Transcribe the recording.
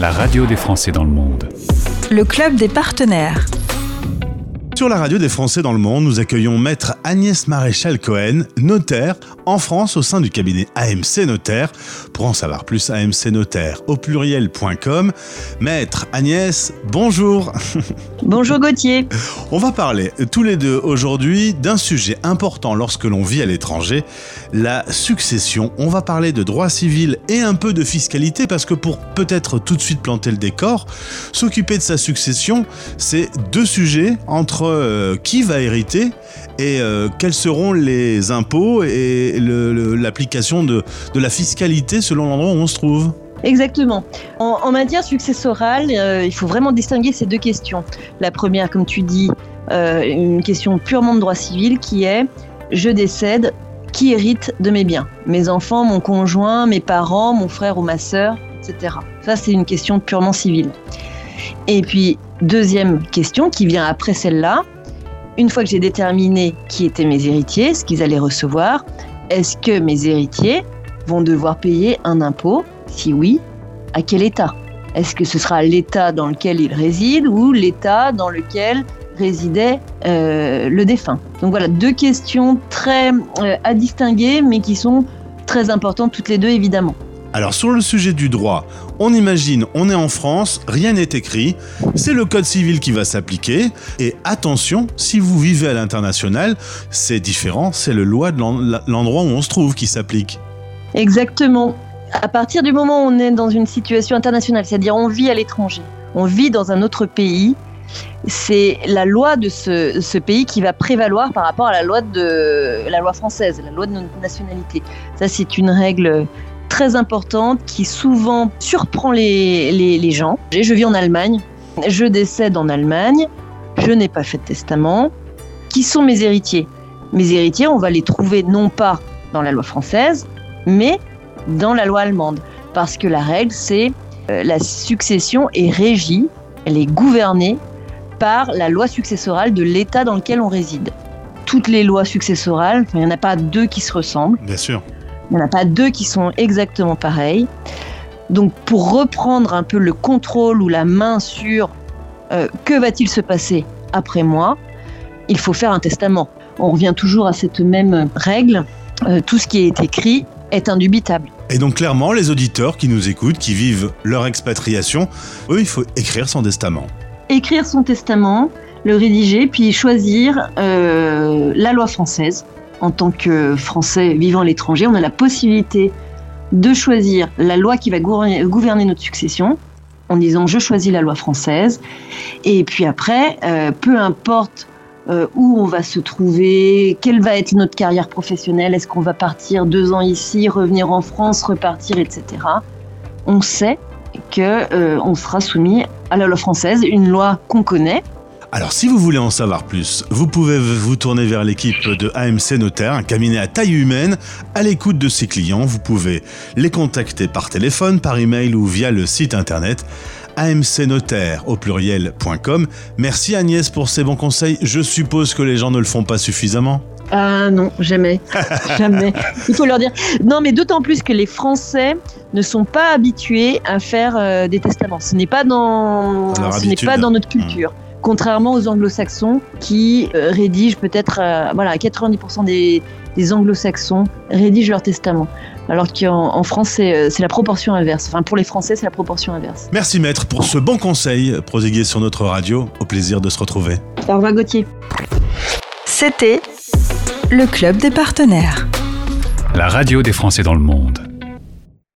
la radio des Français dans le monde. Le club des partenaires. Sur la radio des Français dans le monde, nous accueillons maître Agnès Maréchal-Cohen, notaire en France au sein du cabinet AMC Notaire. Pour en savoir plus, AMC Notaire au pluriel.com. Maître Agnès, bonjour. Bonjour Gauthier. On va parler tous les deux aujourd'hui d'un sujet important lorsque l'on vit à l'étranger, la succession. On va parler de droit civil et un peu de fiscalité parce que pour peut-être tout de suite planter le décor, s'occuper de sa succession, c'est deux sujets entre euh, qui va hériter et euh, quels seront les impôts et l'application de, la fiscalité selon l'endroit où on se trouve. Exactement. En, matière successorale, euh, il faut vraiment distinguer ces deux questions. La première, comme tu dis, une question purement de droit civil qui est je décède, qui hérite de mes biens? Mes enfants, mon conjoint, mes parents, mon frère ou ma sœur, etc. Ça, c'est une question purement civile. Et puis, deuxième question qui vient après celle-là, une fois que j'ai déterminé qui étaient mes héritiers, ce qu'ils allaient recevoir, est-ce que mes héritiers vont devoir payer un impôt? Si oui, à quel État? Est-ce que ce sera l'État dans lequel ils résident ou l'État dans lequel résidait euh, le défunt? Donc voilà, deux questions très euh, à distinguer, mais qui sont très importantes toutes les deux évidemment. Alors sur le sujet du droit, on imagine, on est en France, rien n'est écrit, c'est le code civil qui va s'appliquer, et attention, si vous vivez à l'international, c'est différent, c'est le loi de l'endroit où on se trouve qui s'applique. Exactement. À partir du moment où on est dans une situation internationale, c'est-à-dire on vit à l'étranger, on vit dans un autre pays, c'est la loi de ce, ce, pays qui va prévaloir par rapport à la loi la loi française, la loi de notre nationalité. Ça, c'est une règle très importante qui souvent surprend les, les, gens. Je vis en Allemagne, je décède en Allemagne, je n'ai pas fait de testament. Qui sont mes héritiers? Mes héritiers, on va les trouver non pas dans la loi française, mais dans la loi allemande. Parce que la règle, c'est euh, la succession est régie, elle est gouvernée par la loi successorale de l'État dans lequel on réside. Toutes les lois successorales, il n'y en a pas deux qui se ressemblent. Bien sûr. Il n'y en a pas deux qui sont exactement pareils. Donc pour reprendre un peu le contrôle ou la main sur euh, que va-t-il se passer après moi, il faut faire un testament. On revient toujours à cette même règle. Euh, tout ce qui est écrit est indubitable. Et donc clairement, les auditeurs qui nous écoutent, qui vivent leur expatriation, eux, il faut écrire son testament. Écrire son testament, le rédiger, puis choisir euh, la loi française en tant que Français vivant à l'étranger, on a la possibilité de choisir la loi qui va gouverner notre succession en disant je choisis la loi française. Et puis après, euh, peu importe euh, où on va se trouver, quelle va être notre carrière professionnelle, est-ce qu'on va partir deux ans ici, revenir en France, repartir, etc. On sait qu'on euh, sera soumis à la loi française, une loi qu'on connaît, alors si vous voulez en savoir plus, vous pouvez vous tourner vers l'équipe de AMC Notaire, un cabinet à taille humaine, à l'écoute de ses clients. Vous pouvez les contacter par téléphone, par email ou via le site internet amcnotaire au pluriel.com. Merci Agnès pour ces bons conseils. Je suppose que les gens ne le font pas suffisamment. Ah non, jamais. jamais. Il faut leur dire. Non, mais d'autant plus que les Français ne sont pas habitués à faire euh, des testaments. Ce n'est pas dans, ce n'est pas dans notre culture. Mmh contrairement aux anglo-saxons qui euh, rédigent peut-être, euh, voilà, 90% des, anglo-saxons rédigent leur testament. Alors qu'en France, euh, c'est la proportion inverse. Enfin, pour les Français, c'est la proportion inverse. Merci maître pour ce bon conseil proségué sur notre radio. Au plaisir de se retrouver. Au revoir Gauthier. C'était le Club des partenaires. La radio des Français dans le monde.